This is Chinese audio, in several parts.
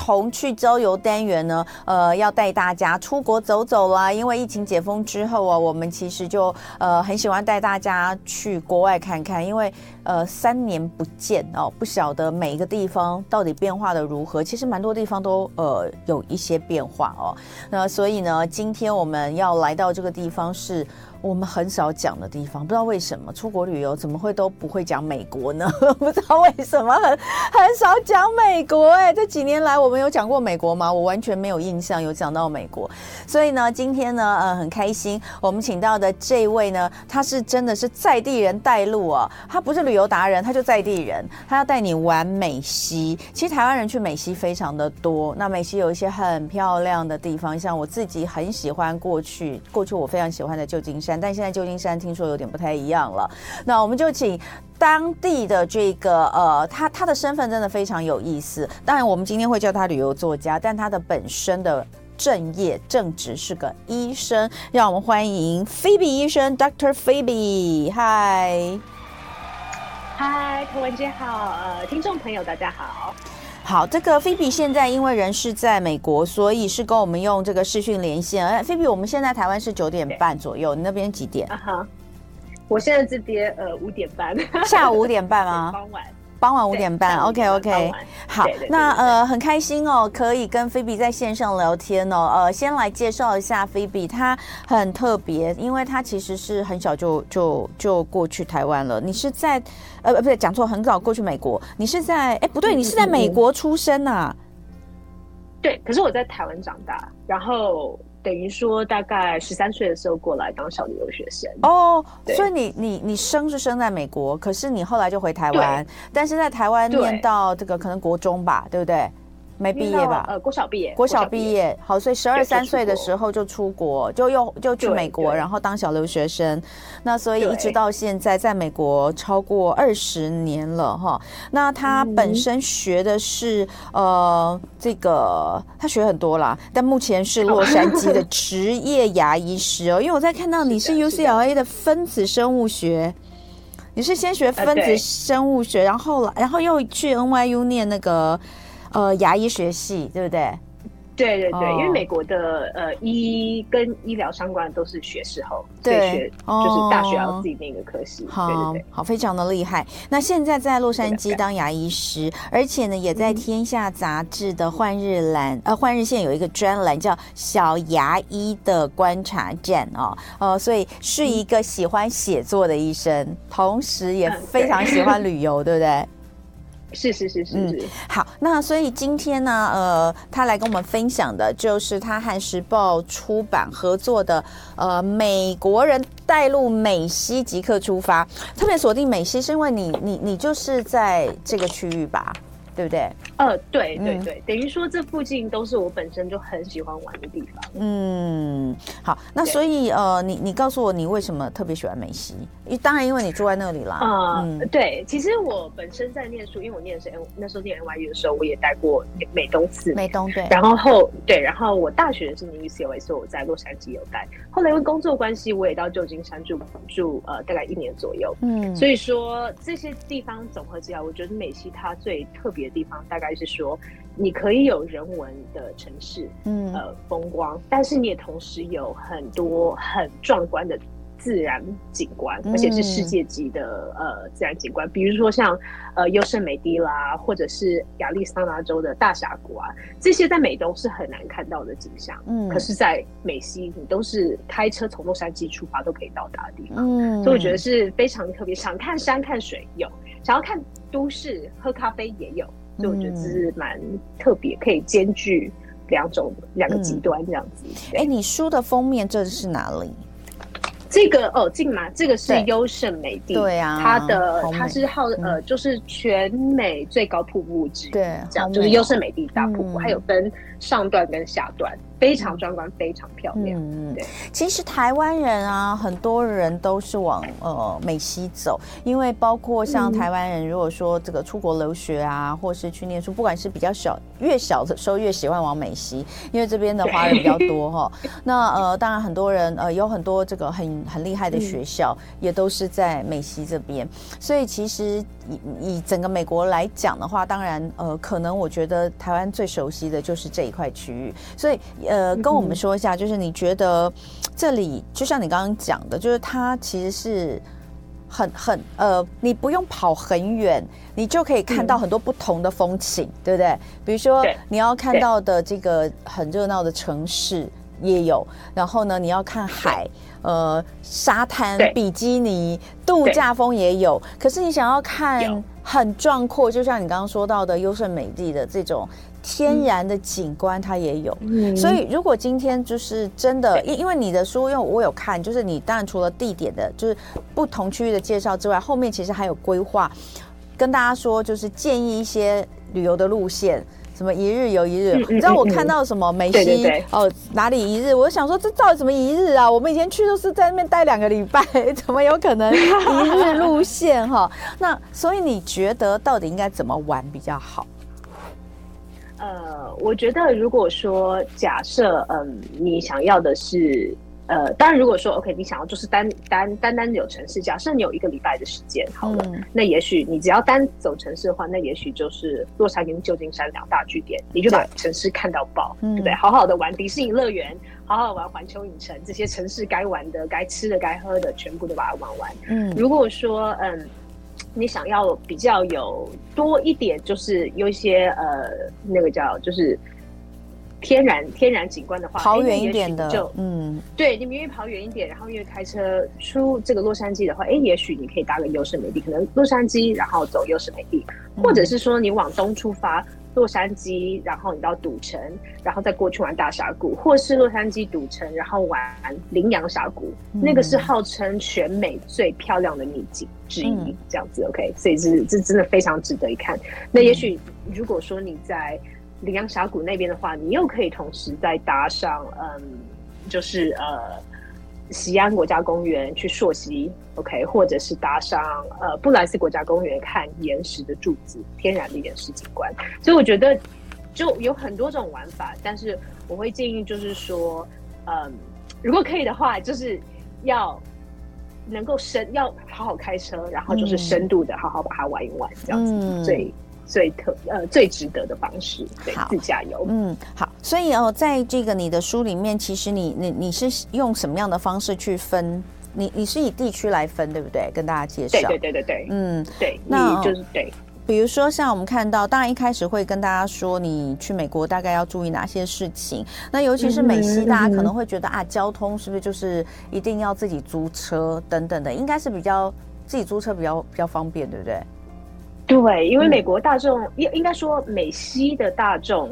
童趣郊游单元呢，呃，要带大家出国走走啦。因为疫情解封之后啊，我们其实就呃很喜欢带大家去国外看看，因为呃三年不见哦，不晓得每一个地方到底变化的如何。其实蛮多地方都呃有一些变化哦。那所以呢，今天我们要来到这个地方是。我们很少讲的地方，不知道为什么出国旅游怎么会都不会讲美国呢？不知道为什么很很少讲美国哎，这几年来我们有讲过美国吗？我完全没有印象有讲到美国。所以呢，今天呢，呃，很开心，我们请到的这位呢，他是真的是在地人带路啊，他不是旅游达人，他就在地人，他要带你玩美西。其实台湾人去美西非常的多，那美西有一些很漂亮的地方，像我自己很喜欢过去，过去我非常喜欢的旧金山。但现在旧金山听说有点不太一样了，那我们就请当地的这个呃，他他的身份真的非常有意思。当然，我们今天会叫他旅游作家，但他的本身的正业正职是个医生。让我们欢迎菲比医生，Dr. Phoebe。嗨，嗨，头文姐好，呃，听众朋友大家好。好，这个菲比现在因为人是在美国，所以是跟我们用这个视讯连线。哎，菲比，我们现在台湾是九点半左右，你那边几点？啊哈，我现在这边呃五点半，下午五点半吗？傍晚。傍晚五点半，OK OK，好，对对对对，那呃很开心哦，可以跟菲比在线上聊天哦。呃，先来介绍一下菲比，她很特别，因为她其实是很小就就就过去台湾了。你是在呃不对，讲错，很早过去美国。你是在哎不对，你是在美国出生呐、啊？对，可是我在台湾长大，然后。等于说，大概十三岁的时候过来当小留学生哦，所以你你你生是生在美国，可是你后来就回台湾，但是在台湾念到这个可能国中吧，对不对？没毕业吧？呃，国小毕业，国小毕业。好，所以十二三岁的时候就出国，就又就去美国，然后当小留学生。那所以一直到现在，在美国超过二十年了哈。那他本身学的是呃这个，他学很多啦，但目前是洛杉矶的 职业牙医师哦。因为我在看到你是 UCLA 的分子生物学，你是先学分子生物学，然后然后又去 NYU 念那个。呃，牙医学系对不对？对对对，哦、因为美国的呃医跟医疗相关的都是学士后，对，学就是大学要自己那个科系。好、哦，对对对，好，非常的厉害。那现在在洛杉矶当牙医师，而且呢，也在《天下》杂志的换日栏、嗯、呃换日线有一个专栏叫“小牙医的观察站”哦，呃，所以是一个喜欢写作的医生，嗯、同时也非常喜欢旅游，嗯、对不对？是是是是是、嗯，好，那所以今天呢，呃，他来跟我们分享的就是他和时报出版合作的，呃，美国人带路美西即刻出发，特别锁定美西，是因为你你你就是在这个区域吧？对不对？呃，对对对，嗯、等于说这附近都是我本身就很喜欢玩的地方。嗯，好，那所以呃，你你告诉我，你为什么特别喜欢美西？因当然，因为你住在那里啦。呃、嗯，对，其实我本身在念书，因为我念的是 N，那时候念 NYU 的时候，我也待过美东四年。美东对。然后后对，然后我大学是念 UCLA，所以我在洛杉矶有待。后来因为工作关系，我也到旧金山住住呃大概一年左右。嗯，所以说这些地方总合起来，我觉得美西它最特别的地方，大概是说你可以有人文的城市，嗯呃风光，但是你也同时有很多很壮观的。自然景观，而且是世界级的、嗯、呃自然景观，比如说像呃优胜美地啦，或者是亚利桑那州的大峡谷啊，这些在美东是很难看到的景象。嗯，可是，在美西，你都是开车从洛杉矶出发都可以到达的地方。嗯，所以我觉得是非常特别。想看山看水有，想要看都市喝咖啡也有，所以我觉得这是蛮特别，可以兼具两种两个极端这样子。哎、嗯欸，你书的封面这是哪里？这个哦，近嘛，这个是优胜美地，对啊，它的它是号呃，就是全美最高瀑布之一，对，这样就是优胜美地大瀑布，还有分上段跟下段，非常壮观，非常漂亮。嗯，对。其实台湾人啊，很多人都是往呃美西走，因为包括像台湾人，如果说这个出国留学啊，或是去念书，不管是比较小，越小的时候越喜欢往美西，因为这边的华人比较多哈。那呃，当然很多人呃有很多这个很很厉害的学校，也都是在美西这边。所以其实以以整个美国来讲的话，当然呃，可能我觉得台湾最熟悉的就是这一块区域，所以。呃，跟我们说一下，就是你觉得这里就像你刚刚讲的，就是它其实是很很呃，你不用跑很远，你就可以看到很多不同的风景，嗯、对不对？比如说你要看到的这个很热闹的城市也有，然后呢，你要看海，呃，沙滩、比基尼、度假风也有。可是你想要看很壮阔，就像你刚刚说到的优胜美地的这种。天然的景观它也有，嗯、所以如果今天就是真的，因因为你的书，因为我有看，就是你当然除了地点的，就是不同区域的介绍之外，后面其实还有规划，跟大家说就是建议一些旅游的路线，什么一日游一日，嗯、你知道我看到什么梅西、哦哪里一日，我想说这到底什么一日啊？我们以前去都是在那边待两个礼拜，怎么有可能一日路线哈？那所以你觉得到底应该怎么玩比较好？呃，我觉得如果说假设，嗯，你想要的是，呃，当然如果说 OK，你想要就是单单单单有城市，假设你有一个礼拜的时间，好了，那也许你只要单走城市的话，那也许就是洛杉矶、旧金山两大据点，你就把城市看到爆，对不对？好好的玩迪士尼乐园，好好玩环球影城，这些城市该玩的、该吃的、该喝的，全部都把它玩完。嗯，如果说，嗯。你想要比较有多一点，就是有一些呃，那个叫就是天然天然景观的话，跑远一点的，就嗯，对，你愿意跑远一点，然后愿意开车出这个洛杉矶的话，哎，也许你可以搭个优胜美地，可能洛杉矶然后走优胜美地，或者是说你往东出发。洛杉矶，然后你到赌城，然后再过去玩大峡谷，或是洛杉矶赌城，然后玩羚羊峡谷，嗯、那个是号称全美最漂亮的秘境之一，嗯、这样子 OK，所以这这真的非常值得一看。那也许如果说你在羚羊峡谷那边的话，你又可以同时再搭上，嗯，就是呃。锡安国家公园去溯溪，OK，或者是搭上呃布莱斯国家公园看岩石的柱子，天然的岩石景观。所以我觉得就有很多种玩法，但是我会建议就是说，嗯，如果可以的话，就是要能够深，要好好开车，然后就是深度的好好把它玩一玩，这样子最。嗯最特呃最值得的方式，对，好自驾游。嗯，好，所以哦，在这个你的书里面，其实你你你是用什么样的方式去分？你你是以地区来分，对不对？跟大家介绍。对对对对对，嗯，对，那就是对。比如说像我们看到，当然一开始会跟大家说，你去美国大概要注意哪些事情。那尤其是美西，大家可能会觉得啊，交通是不是就是一定要自己租车等等的？应该是比较自己租车比较比较方便，对不对？对，因为美国大众应应该说美西的大众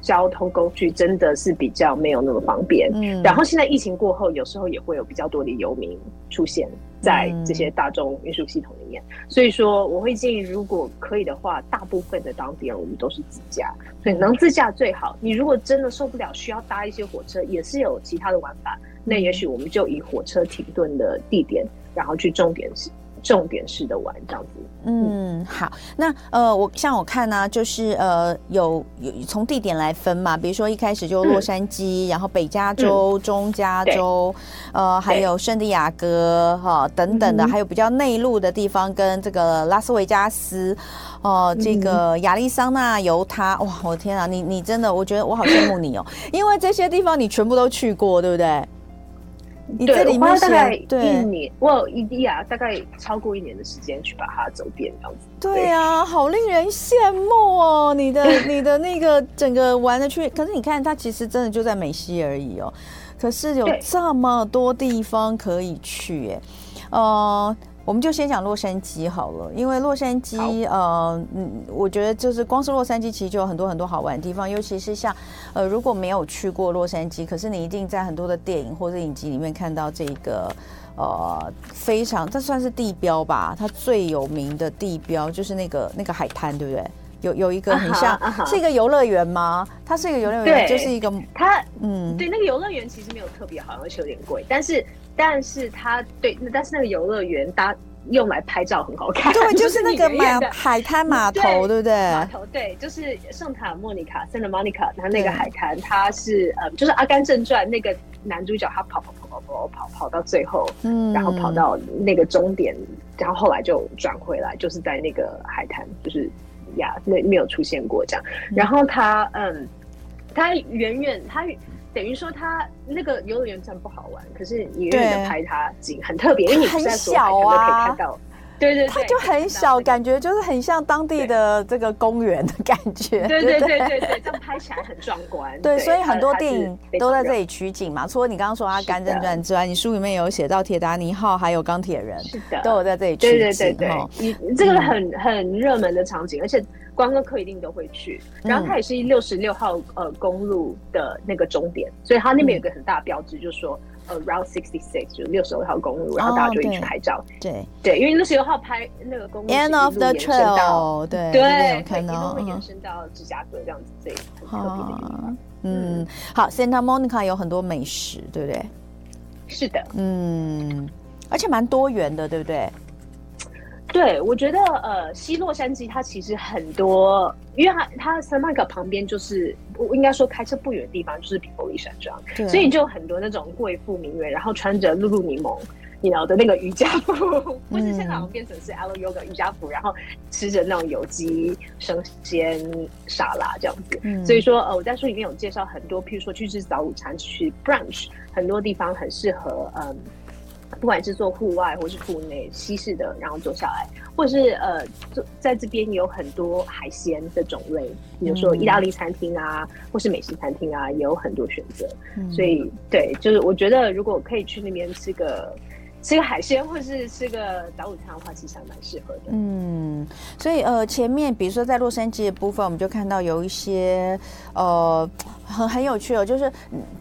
交通工具真的是比较没有那么方便。嗯，然后现在疫情过后，有时候也会有比较多的游民出现在这些大众运输系统里面。嗯，所以说，我会建议，如果可以的话，大部分的当地人我们都是自驾，所以能自驾最好。你如果真的受不了，需要搭一些火车，也是有其他的玩法。那也许我们就以火车停顿的地点，然后去重点是。重点式的玩这样子，嗯，好，那呃，我像我看呢、啊，就是呃，有有从地点来分嘛，比如说一开始就洛杉矶，嗯、然后北加州、嗯、中加州，呃，还有圣地亚哥哈、哦、等等的，嗯、还有比较内陆的地方，跟这个拉斯维加斯，哦，这个亚利桑那、犹他，哇，我的天啊，你你真的，我觉得我好羡慕你哦，因为这些地方你全部都去过，对不对？对，我花了大概一年，我有一滴啊，大概超过一年的时间去把它走遍这样子。对啊，好令人羡慕哦！你的 你的那个整个玩的去，可是你看它其实真的就在美西而已哦，可是有这么多地方可以去耶，呃。我们就先讲洛杉矶好了，因为洛杉矶，呃，嗯，我觉得就是光是洛杉矶其实就有很多很多好玩的地方，尤其是像，呃，如果没有去过洛杉矶，可是你一定在很多的电影或者影集里面看到这个，呃，非常，这算是地标吧？它最有名的地标就是那个那个海滩，对不对？有有一个很像、uh uh. 是一个游乐园吗？它是一个游乐园，就是一个它嗯，对，那个游乐园其实没有特别好，而且有点贵，但是但是它对，但是那个游乐园搭。用来拍照很好看，对，就是那个码海滩码头，对不对？码头对，就是圣塔莫尼卡 （Santa Monica），它那个海滩，它是呃，就是《阿甘正传》那个男主角，他跑跑跑跑跑跑跑到最后，嗯，然后跑到那个终点，然后后来就转回来，就是在那个海滩，就是呀，那没有出现过这样。然后他嗯，他远远他。等于说他那个游乐园站不好玩，可是你远远的拍它景很特别，因为你不在所有人都，可以看到。对对对，它就很小，感觉就是很像当地的这个公园的感觉。对对对对对，对，这样拍起来很壮观。对，所以很多电影都在这里取景嘛。除了你刚刚说《阿甘正传》之外，你书里面有写到《铁达尼号》还有《钢铁人》，是的，都有在这里取景。对对对对，你这个很很热门的场景，而且。观光客一定都会去，然后它也是六十六号呃公路的那个终点，所以它那边有个很大的标志，就是说呃 Route Sixty Six 就是六十六号公路，然后大家就会去拍照。对对，因为六十六号拍那个公路，End of the trail，对对，可能会延伸到芝加哥这样子，这很特别的地方。嗯，好，Santa Monica 有很多美食，对不对？是的，嗯，而且蛮多元的，对不对？对，我觉得呃，西洛杉矶它其实很多，因为它它 Santa Monica 旁边就是，我应该说开车不远的地方就是比佛利山庄，所以就有很多那种贵妇名媛，然后穿着露露柠檬，你知道的那个瑜伽服，或是现在好像变成是 Alo Yoga 瑜伽服，然后吃着那种有机生鲜沙拉这样子。嗯、所以说呃，我在书里面有介绍很多，譬如说去吃早午餐，去 brunch，很多地方很适合嗯。不管是做户外或是户内西式的，然后坐下来，或者是呃，坐在这边有很多海鲜的种类，比如说意大利餐厅啊，嗯、或是美食餐厅啊，也有很多选择。嗯、所以，对，就是我觉得如果可以去那边吃个。吃个海鲜，或是吃个早午餐的话，其实还蛮适合的。嗯，所以呃，前面比如说在洛杉矶的部分，我们就看到有一些呃很很有趣哦，就是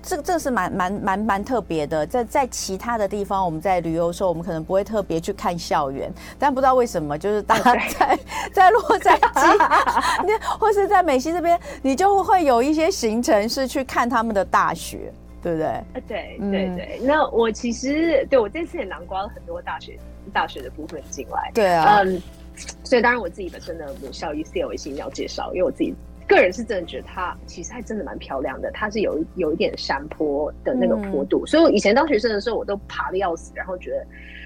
这个这个是蛮蛮蛮蛮特别的。在在其他的地方，我们在旅游的时候，我们可能不会特别去看校园，但不知道为什么，就是大家在在洛杉矶，或是在美西这边，你就会有一些行程是去看他们的大学。对不对？啊，对对对。那我其实对我这次也囊括了很多大学大学的部分进来。对啊，嗯，所以当然我自己本身的母校 UCLA 是一定要介绍，因为我自己个人是真的觉得它其实还真的蛮漂亮的。它是有有一点山坡的那个坡度，嗯，所以我以前当学生的时候，我都爬的要死，然后觉得。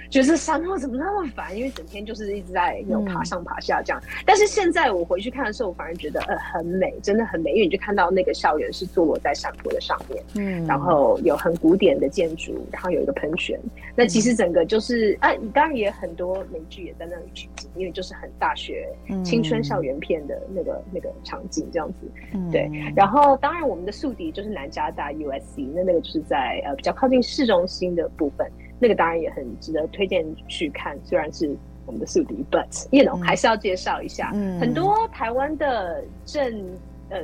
觉得山坡怎么那么烦？因为整天就是一直在有爬上爬下这样。嗯。但是现在我回去看的时候，我反而觉得呃很美，真的很美。因为你就看到那个校园是坐落在山坡的上面，嗯，然后有很古典的建筑，然后有一个喷泉。那其实整个就是啊，当然也很多美剧也在那里取景，因为就是很大学青春校园片的那个那个场景这样子。嗯，对。然后当然我们的宿敌就是南加大 USC，那那个就是在呃比较靠近市中心的部分。那个当然也很值得推荐去看，虽然是我们的宿敌，but you know、嗯、还是要介绍一下、嗯、很多台湾的政呃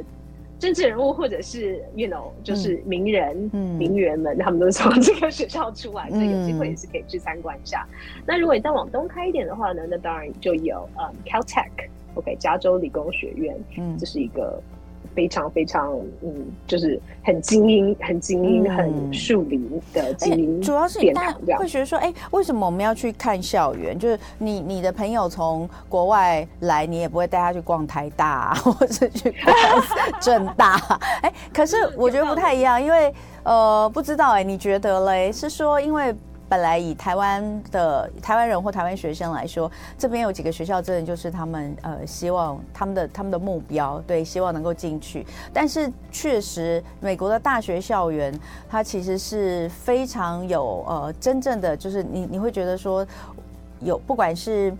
政治人物或者是 you know 就是名人、嗯、名媛们，他们都是从这个学校出来，所以有机会也是可以去参观一下、嗯。那如果你再往东开一点的话呢，那当然就有嗯 Caltech，OK，加州理工学院，嗯，这是一个。非常非常嗯，就是很精英、很精英、嗯、很树林的精英、欸。主要是你大家会觉得说，哎、欸，为什么我们要去看校园？就是你你的朋友从国外来，你也不会带他去逛台大、啊，或者去逛正 大。哎、欸，可是我觉得不太一样，因为呃，不知道哎、欸，你觉得嘞？是说因为。本来以台湾的台湾人或台湾学生来说，这边有几个学校，真的就是他们呃希望他们的他们的目标，对，希望能够进去。但是确实，美国的大学校园它其实是非常有呃真正的，就是你你会觉得说有不管是。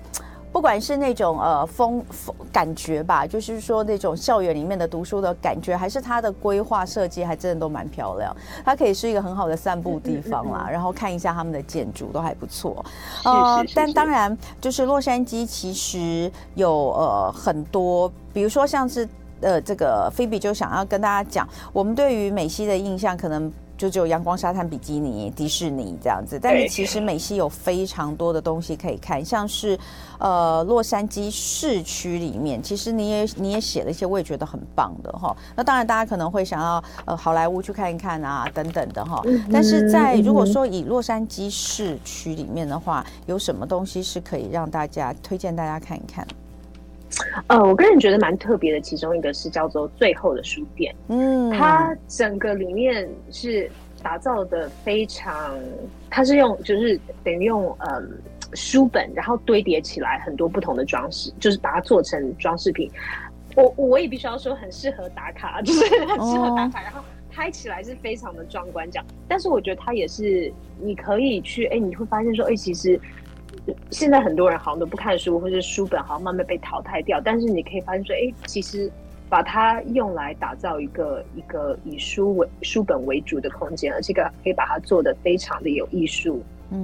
不管是那种呃风风感觉吧，就是说那种校园里面的读书的感觉，还是它的规划设计，还真的都蛮漂亮。它可以是一个很好的散步地方啦，然后看一下他们的建筑都还不错。呃，但当然，就是洛杉矶其实有呃很多，比如说像是呃这个菲比就想要跟大家讲，我们对于美西的印象可能。就只有阳光沙滩比基尼、迪士尼这样子。但是其实美西有非常多的东西可以看，像是呃洛杉矶市区里面，其实你也你也写了一些，我也觉得很棒的哈。那当然大家可能会想要呃好莱坞去看一看啊等等的哈。但是在如果说以洛杉矶市区里面的话，有什么东西是可以让大家推荐大家看一看？呃，我个人觉得蛮特别的，其中一个是叫做最后的书店。嗯，它整个里面是打造的非常，它是用就是等于用嗯书本，然后堆叠起来很多不同的装饰，就是把它做成装饰品。我我也必须要说，很适合打卡，就是很适合打卡，然后拍起来是非常的壮观这样。但是我觉得它也是你可以去，哎，你会发现说，哎，其实。现在很多人好像都不看书，或者书本好像慢慢被淘汰掉。但是你可以发现说，哎，其实把它用来打造一个一个以书为书本为主的空间，而且可以把它做的非常的有艺术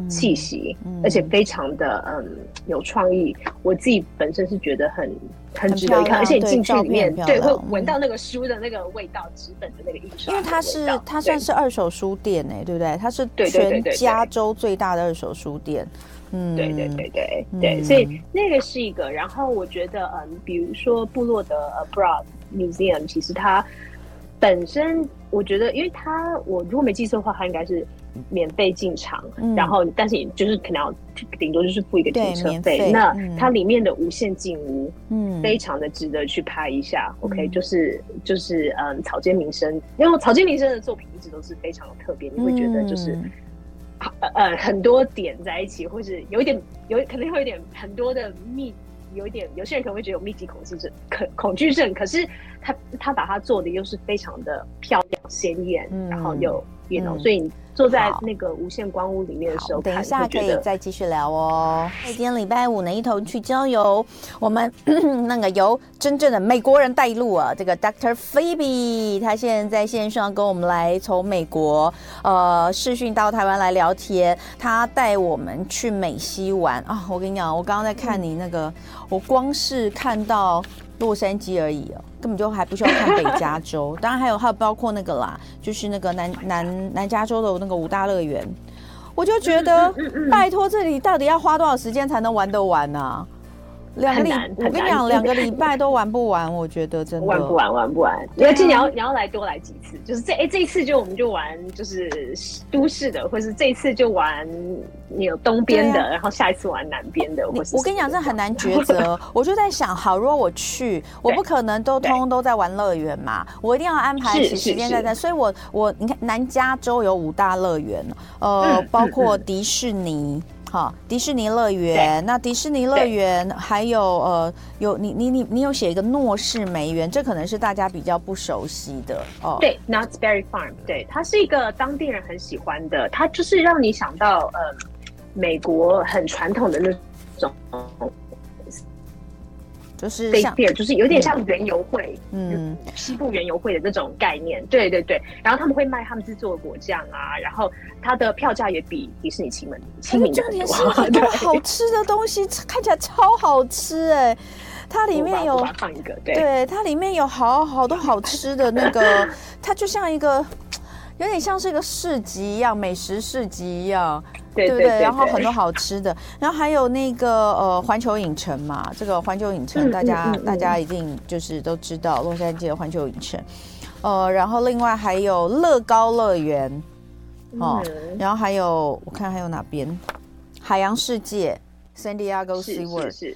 气息，嗯，而且非常的嗯有创意。我自己本身是觉得很很值得一看，而且你进去里面，对，会闻到那个书的那个味道，纸本的那个印刷。因为它是它算是二手书店哎，对不对？它是全加州最大的二手书店。嗯，对对对对对，嗯、所以那个是一个。然后我觉得，嗯，比如说部落的 Abroad Museum，其实它本身，我觉得，因为它我如果没记错的话，它应该是免费进场，嗯、然后但是你就是可能要顶多就是付一个停车费。那它里面的无限进屋，嗯，非常的值得去拍一下。嗯、OK，就是就是嗯，草间弥生，因为草间弥生的作品一直都是非常的特别，你会觉得就是。嗯呃，很多点在一起，或是有一点有可能会有点很多的密，有一点有些人可能会觉得有密集恐惧症，恐恐惧症，可是他他把它做的又是非常的漂亮鲜艳，嗯、然后又。嗯、所以坐在那个无限光屋里面的时候，等一下可以再继续聊哦。今天礼拜五呢，一同去郊游，我们 那个由真正的美国人带路啊，这个 Dr. Phoebe，他现在在线上跟我们来从美国呃视讯到台湾来聊天，他带我们去美西玩啊。我跟你讲，我刚刚在看你那个，嗯、我光是看到。洛杉矶而已哦，根本就还不需要看北加州。当然还有还有包括那个啦，就是那个南南南加州的那个五大乐园，我就觉得拜托，这里到底要花多少时间才能玩得完呢、啊？两个礼，我跟你讲，两个礼拜都玩不完，我觉得真的玩不完，玩不完。而且你要你要来多来几次，就是这哎这一次就我们就玩就是都市的，或是这一次就玩你有东边的，然后下一次玩南边的。或是我跟你讲，这很难 抉择。我就在想，好，如果我去，我不可能都通通都在玩乐园嘛，我一定要安排起时间在这。所以我我你看，南加州有五大乐园，呃，包括迪士尼。好，迪士尼乐园。那迪士尼乐园还有呃，有你你你你有写一个诺士梅园，这可能是大家比较不熟悉的哦。对，Knott's Berry Farm，对，它是一个当地人很喜欢的，它就是让你想到呃，美国很传统的那种。就是像，就是有点像园游会，嗯，西部园游会的那种概念，对对对。然后他们会卖他们制作的果酱啊，然后它的票价也比迪士尼亲民，亲民的很多。很多好吃的东西，看起来超好吃哎！它里面有放一个，对，对，它里面有好好多好吃的那个，它就像一个。有点像是一个市集一样，美食市集一样，对不对？然后很多好吃的，然后还有那个呃环球影城嘛，这个环球影城大家、大家一定就是都知道洛杉矶的环球影城，呃，然后另外还有乐高乐园，哦，嗯、然后还有我看还有哪边？海洋世界，San Diego SeaWorld。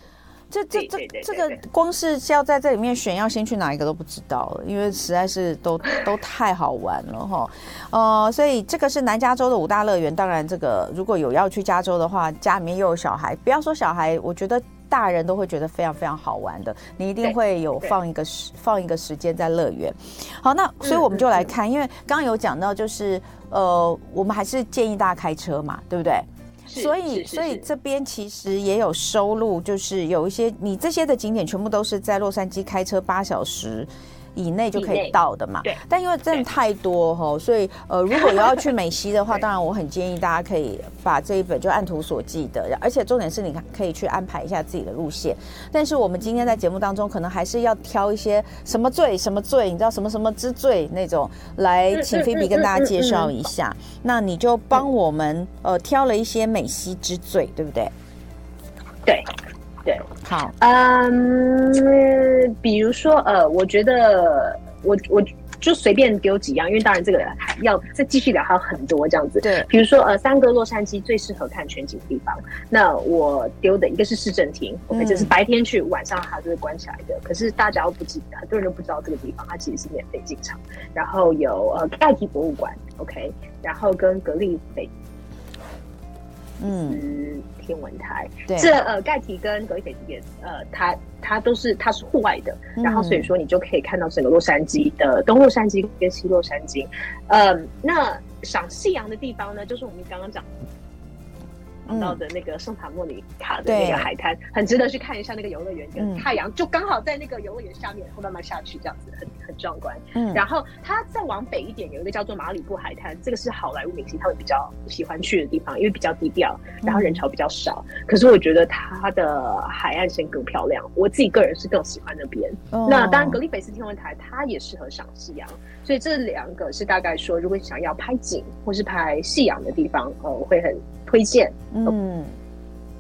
这这这这个光是要在这里面选，要先去哪一个都不知道了，因为实在是都都太好玩了哈。呃，所以这个是南加州的五大乐园。当然，这个如果有要去加州的话，家里面又有小孩，不要说小孩，我觉得大人都会觉得非常非常好玩的。你一定会有放一个时放一个时间在乐园。好，那所以我们就来看，因为刚刚有讲到，就是呃，我们还是建议大家开车嘛，对不对？所以，所以这边其实也有收入，就是有一些你这些的景点全部都是在洛杉矶开车八小时以内就可以到的嘛。对。但因为真的太多哈，所以呃，如果有要去美西的话，当然我很建议大家可以把这一本就按图索骥的，而且重点是你看可以去安排一下自己的路线。但是我们今天在节目当中，可能还是要挑一些什么罪什么罪，你知道什么什么之罪那种来，请菲比跟大家介绍一下。那你就帮我们呃挑了一些美西之最，对不对？对。对，好，嗯，比如说，呃，我觉得我我就随便丢几样，因为当然这个要再继续聊还有很多这样子。对，比如说，呃，三个洛杉矶最适合看全景的地方，那我丢的一个是市政厅，OK，就是白天去，晚上它就是关起来的。可是大家都不记得，很多人都不知道这个地方，它其实是免费进场。然后有呃盖提博物馆，OK，然后跟格里菲。嗯，天文台，对，这呃盖提跟格里菲斯也呃，它它都是它是户外的，嗯，然后所以说你就可以看到整个洛杉矶的东洛杉矶跟西洛杉矶，嗯，那赏夕阳的地方呢，就是我们刚刚讲。到的那个圣塔莫尼卡的那个海滩，很值得去看一下那个游乐园，跟太阳就刚好在那个游乐园下面，会慢慢下去，这样子很很壮观。嗯，然后它再往北一点，有一个叫做马里布海滩，这个是好莱坞明星他们比较喜欢去的地方，因为比较低调，然后人潮比较少。可是我觉得它的海岸线更漂亮，我自己个人是更喜欢那边。那当然，格里菲斯天文台它也适合赏夕阳，所以这两个是大概说，如果想要拍景或是拍夕阳的地方，呃，我会很。推荐，嗯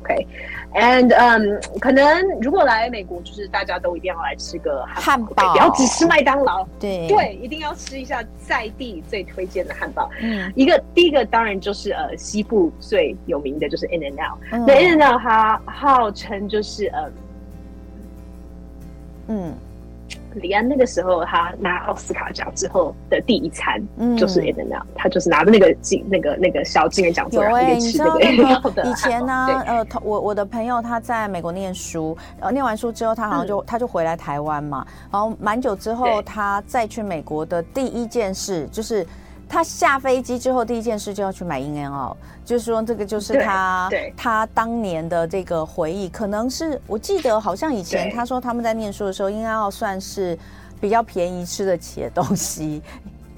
，OK，and，嗯、um，可能如果来美国，就是大家都一定要来吃个汉堡不要只吃麦当劳，对。对，一定要吃一下在地最推荐的汉堡。嗯，一个第一个当然就是呃西部最有名的就是 In-N-Out，那 In-N-Out 它号称就是呃，嗯。李安那个时候，他拿奥斯卡奖之后的第一餐就是 In-N-Out，他就是拿着那个金、那个那个小金人奖座，然后吃那个。以前呢、啊，呃，我我的朋友他在美国念书，呃，念完书之后，他好像就、嗯、他就回来台湾嘛，然后蛮久之后，他再去美国的第一件事就是。他下飞机之后，第一件事就要去买 In-N-Out，就是说这个就是他他当年的这个回忆，可能是我记得好像以前他说他们在念书的时候，In-N-Out 算是比较便宜吃得起的东西。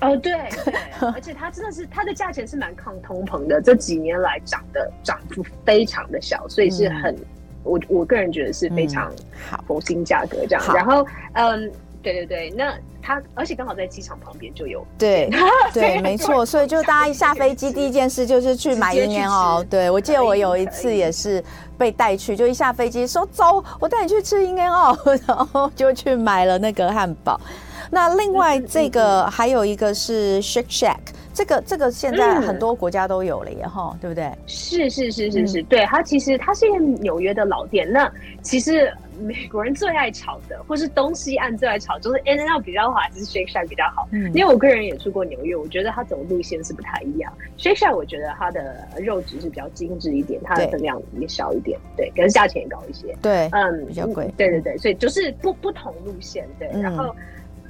哦，对，对，而且它真的是它的价钱是蛮抗通膨的，这几年来涨的涨幅非常的小，所以是很、嗯、我我个人觉得是非常好。佛心价格这样。然后嗯。对对对，那他而且刚好在机场旁边就有，对对，没错，所以就大家一下飞机 第一件事就是去买 In-N-Out。对，我记得我有一次也是被带去，就一下飞机说走，我带你去吃 In-N-Out，然后就去买了那个汉堡。那另外这个还有一个是 Shake Shack，这个这个现在很多国家都有了耶哈，对不对？是是是是是，对，它其实它是一个纽约的老店，那其实。美国人最爱炒的，或是东西岸最爱炒，就是 In-N-Out 比较好，还是 Shake Shack 比较好？嗯，因为我个人也住过纽约，我觉得它走的路线是不太一样。Shake Shack 我觉得它的肉质是比较精致一点，它的分量也小一点，对，可是价钱也高一些，对，嗯，比较贵，对对对，所以就是不不同路线，对，嗯、然后。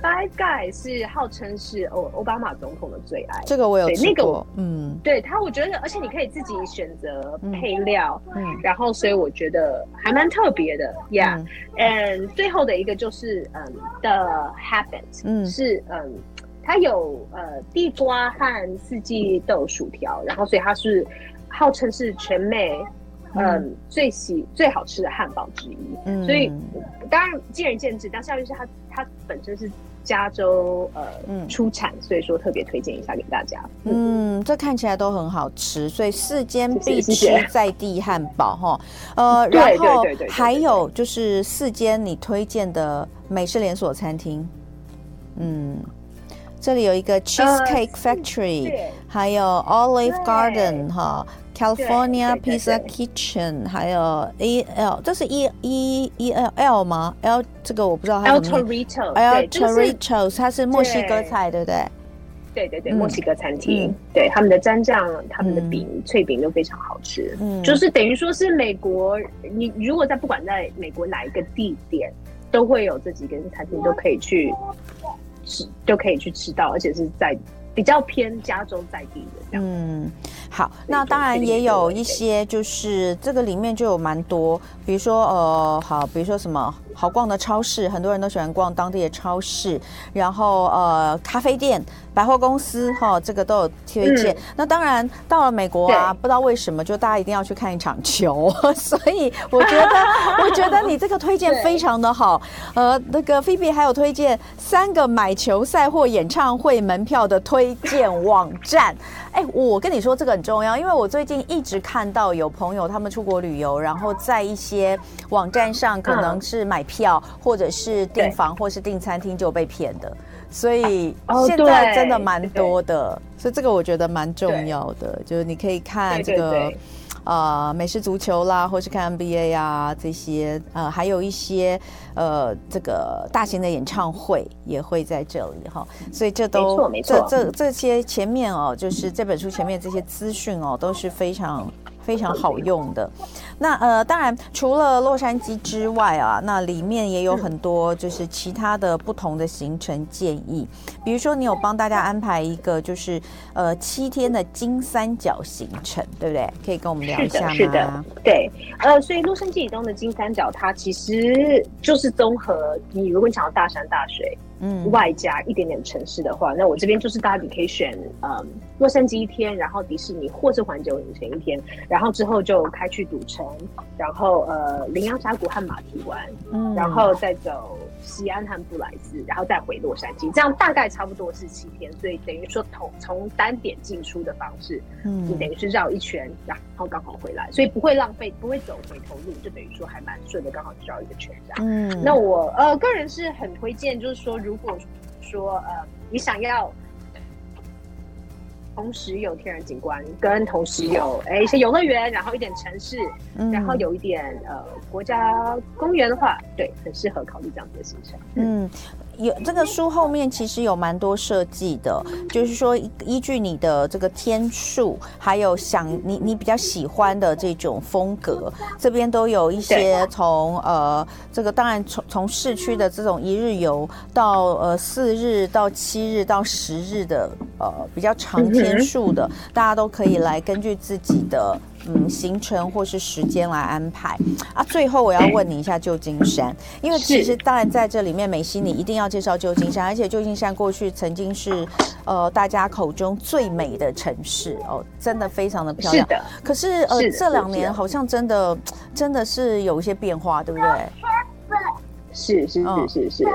Five Guys 是号称是欧奥巴马总统的最爱，这个我有吃过。那个、嗯，对他，我觉得，而且你可以自己选择配料，嗯，然后所以我觉得还蛮特别的，Yeah。嗯，最后的一个就是嗯，The Habit，嗯，是嗯，它有呃地瓜和四季豆薯条，然后所以它是号称是全美嗯，嗯最喜最好吃的汉堡之一，嗯，所以当然见仁见智，但是要就是它它本身是。加州呃出产，所以说特别推荐一下给大家。嗯，这看起来都很好吃，所以四间必吃在地汉堡哈。呃，然后还有就是四间你推荐的美式连锁餐厅。嗯，这里有一个 Cheesecake Factory，还有 Olive Garden 哈。California Pizza Kitchen，还有 E L，这是 E E E L L 吗？L 这个我不知道。El Torito El Torito 它是墨西哥菜，对不对？对对对，墨西哥餐厅，对他们的蘸酱、他们的饼、脆饼都非常好吃。嗯，就是等于说是美国，你如果在不管在美国哪一个地点，都会有这几个餐厅都可以去吃，都可以去吃到，而且是在比较偏加州在地的这样。嗯。好，那当然也有一些，就是这个里面就有蛮多，比如说呃，好，比如说什么。好逛的超市，很多人都喜欢逛当地的超市，然后呃，咖啡店、百货公司，哈、哦，这个都有推荐。嗯、那当然到了美国啊，不知道为什么，就大家一定要去看一场球，所以我觉得，我觉得你这个推荐非常的好。呃，那个菲比还有推荐三个买球赛或演唱会门票的推荐网站。哎，我跟你说这个很重要，因为我最近一直看到有朋友他们出国旅游，然后在一些网站上可能是买票，或者是订房，或是订餐厅就被骗的，所以现在真的蛮多的，所以这个我觉得蛮重要的，就是你可以看这个。呃，美式足球啦，或是看 NBA 啊，这些呃，还有一些呃，这个大型的演唱会也会在这里哈，所以这都没错没错，这这这些前面哦，就是这本书前面这些资讯哦，都是非常。非常好用的，那呃，当然除了洛杉矶之外啊，那里面也有很多就是其他的不同的行程建议，比如说你有帮大家安排一个就是呃七天的金三角行程，对不对？可以跟我们聊一下吗？是的，对，呃，所以洛杉矶以东的金三角，它其实就是综合你如果你想要大山大水。嗯，外加一点点城市的话，那我这边就是大家你可以选，嗯，洛杉矶一天，然后迪士尼或是环球影城一天，然后之后就开去赌城，然后呃，羚羊峡谷和马蹄湾，嗯，然后再走西安和布莱斯，然后再回洛杉矶，这样大概差不多是七天，所以等于说从从单点进出的方式，嗯，你等于是绕一圈，然后刚好回来，所以不会浪费，不会走回头路，就等于说还蛮顺的，刚好绕一个圈这样。嗯，那我呃个人是很推荐，就是说。如果说呃，你想要同时有天然景观，跟同时有哎一些游乐园，然后一点城市，嗯、然后有一点呃国家公园的话，对，很适合考虑这样子的行程。嗯。有这个书后面其实有蛮多设计的，就是说依据你的这个天数，还有想你你比较喜欢的这种风格，这边都有一些从呃这个当然从从市区的这种一日游到呃四日到七日到十日的呃比较长天数的，大家都可以来根据自己的。嗯，行程或是时间来安排啊。最后我要问你一下旧金山，因为其实当然在这里面，美西你一定要介绍旧金山，而且旧金山过去曾经是呃大家口中最美的城市哦，真的非常的漂亮。是的。可是呃这两年好像真的真的是有一些变化，对不对？是是是是是。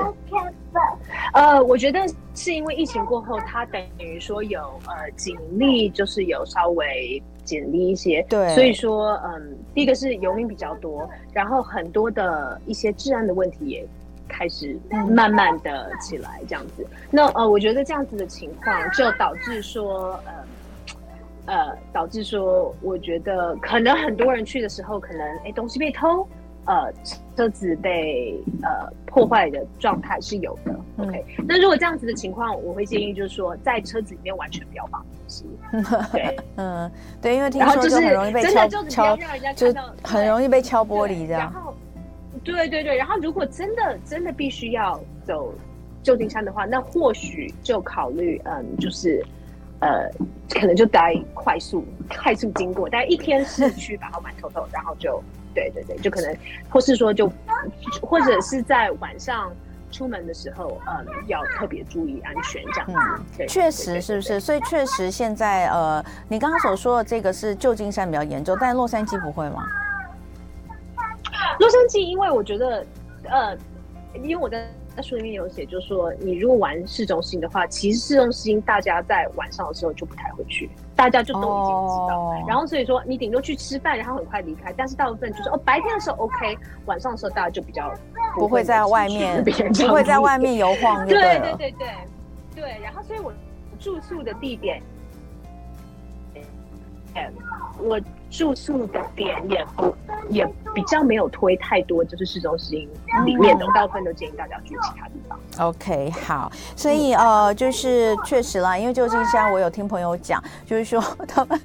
呃，我觉得是因为疫情过后，它等于说有呃警力就是有稍微。简历一些，对，所以说，嗯，第一个是游民比较多，然后很多的一些治安的问题也开始慢慢的起来，这样子。那呃，我觉得这样子的情况就导致说，呃，呃，导致说，我觉得可能很多人去的时候，可能哎东西被偷。呃，车子被呃破坏的状态是有的。OK，那如果这样子的情况，我会建议就是说，在车子里面完全不要放东西。对，嗯，对，因为听说就很容易被敲敲，就很容易被敲玻璃这样。然后，对对对，然后如果真的真的必须要走旧金山的话，那或许就考虑嗯，就是呃，可能就待快速快速经过，大概一天市区把它玩透透，然后就。对对对，就可能，或是说就，或者是在晚上出门的时候，嗯，要特别注意安全这样子。嗯，对，确实是不是？所以确实现在呃，你刚刚所说的这个是旧金山比较严重，但洛杉矶不会吗？洛杉矶，因为我觉得，呃，因为我在。在书里面有写，就是说，你如果玩市中心的话，其实市中心大家在晚上的时候就不太会去，大家就都已经知道。Oh. 然后所以说，你顶多去吃饭，然后很快离开。但是大部分就是哦，白天的时候 OK，晚上的时候大家就比较不会在外面，不会在外面游晃。对对对对对。然后所以我住宿的地点，我住宿的点也不。也比较没有推太多，就是市中心里面的，大部分都建议大家住其他地方。OK，好，所以呃，就是确实啦，因为旧金山我有听朋友讲，就是说他们，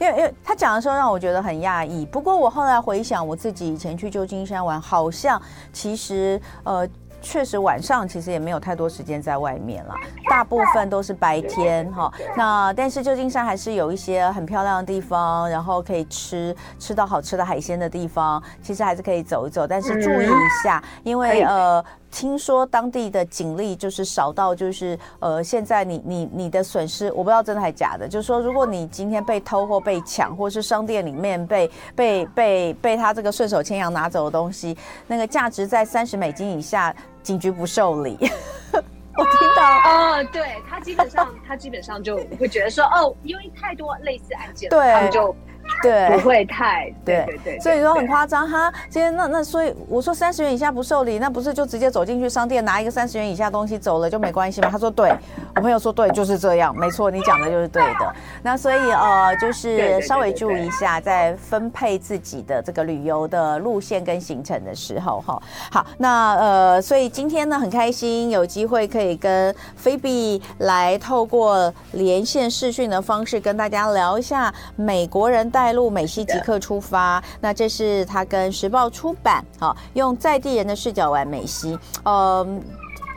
因为因为他讲的时候让我觉得很讶异。不过我后来回想，我自己以前去旧金山玩，好像其实呃。确实晚上其实也没有太多时间在外面了，大部分都是白天哈。那但是旧金山还是有一些很漂亮的地方，然后可以吃吃到好吃的海鲜的地方，其实还是可以走一走，但是注意一下，因为呃。听说当地的警力就是少到就是呃，现在你你你的损失我不知道真的还假的，就是说如果你今天被偷或被抢，或是商店里面被被被被他这个顺手牵羊拿走的东西，那个价值在三十美金以下，警局不受理。我听到哦，对他基本上他基本上就会觉得说哦，因为太多类似案件了，对他们就。对，不会太对对对，所以说很夸张哈。今天那那所以我说三十元以下不受理，那不是就直接走进去商店拿一个三十元以下东西走了就没关系吗？他说对，我朋友说对，就是这样，没错，你讲的就是对的。那所以呃，就是稍微注意一下，在分配自己的这个旅游的路线跟行程的时候哈。好，那呃，所以今天呢很开心有机会可以跟菲比来透过连线视讯的方式跟大家聊一下美国人带路美西即刻出发，那这是他跟时报出版，好，用在地人的视角玩美西，嗯，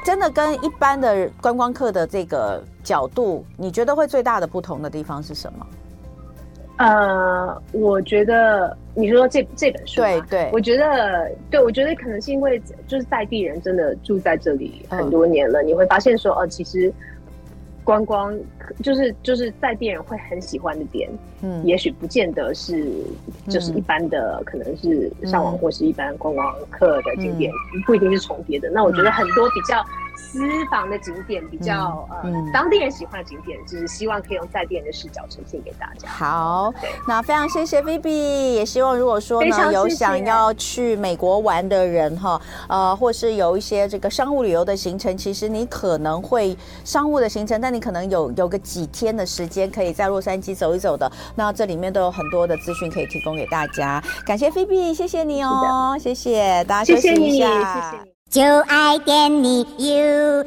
真的跟一般的观光客的这个角度，你觉得会最大的不同的地方是什么？呃，我觉得你说这这本书，对对，我觉得，对我觉得可能是因为就是在地人真的住在这里很多年了，嗯、你会发现说，哦、呃，其实。观光就是就是在地人会很喜欢的点，嗯，也许不见得是就是一般的，嗯、可能是上网或是一般观光客的景点，嗯、不一定是重叠的。那我觉得很多比较。私房的景点比较、嗯、呃，当地人喜欢的景点，就是希望可以用在地人的视角呈现给大家。好，那非常谢谢 Phoebe，也希望如果说呢有想要去美国玩的人哈，呃，或是有一些这个商务旅游的行程，其实你可能会商务的行程，但你可能有有个几天的时间可以在洛杉矶走一走的，那这里面都有很多的资讯可以提供给大家。感谢 Phoebe，谢谢你哦，谢谢大家，休息一下，谢谢你，谢谢你。就爱点你 UFO。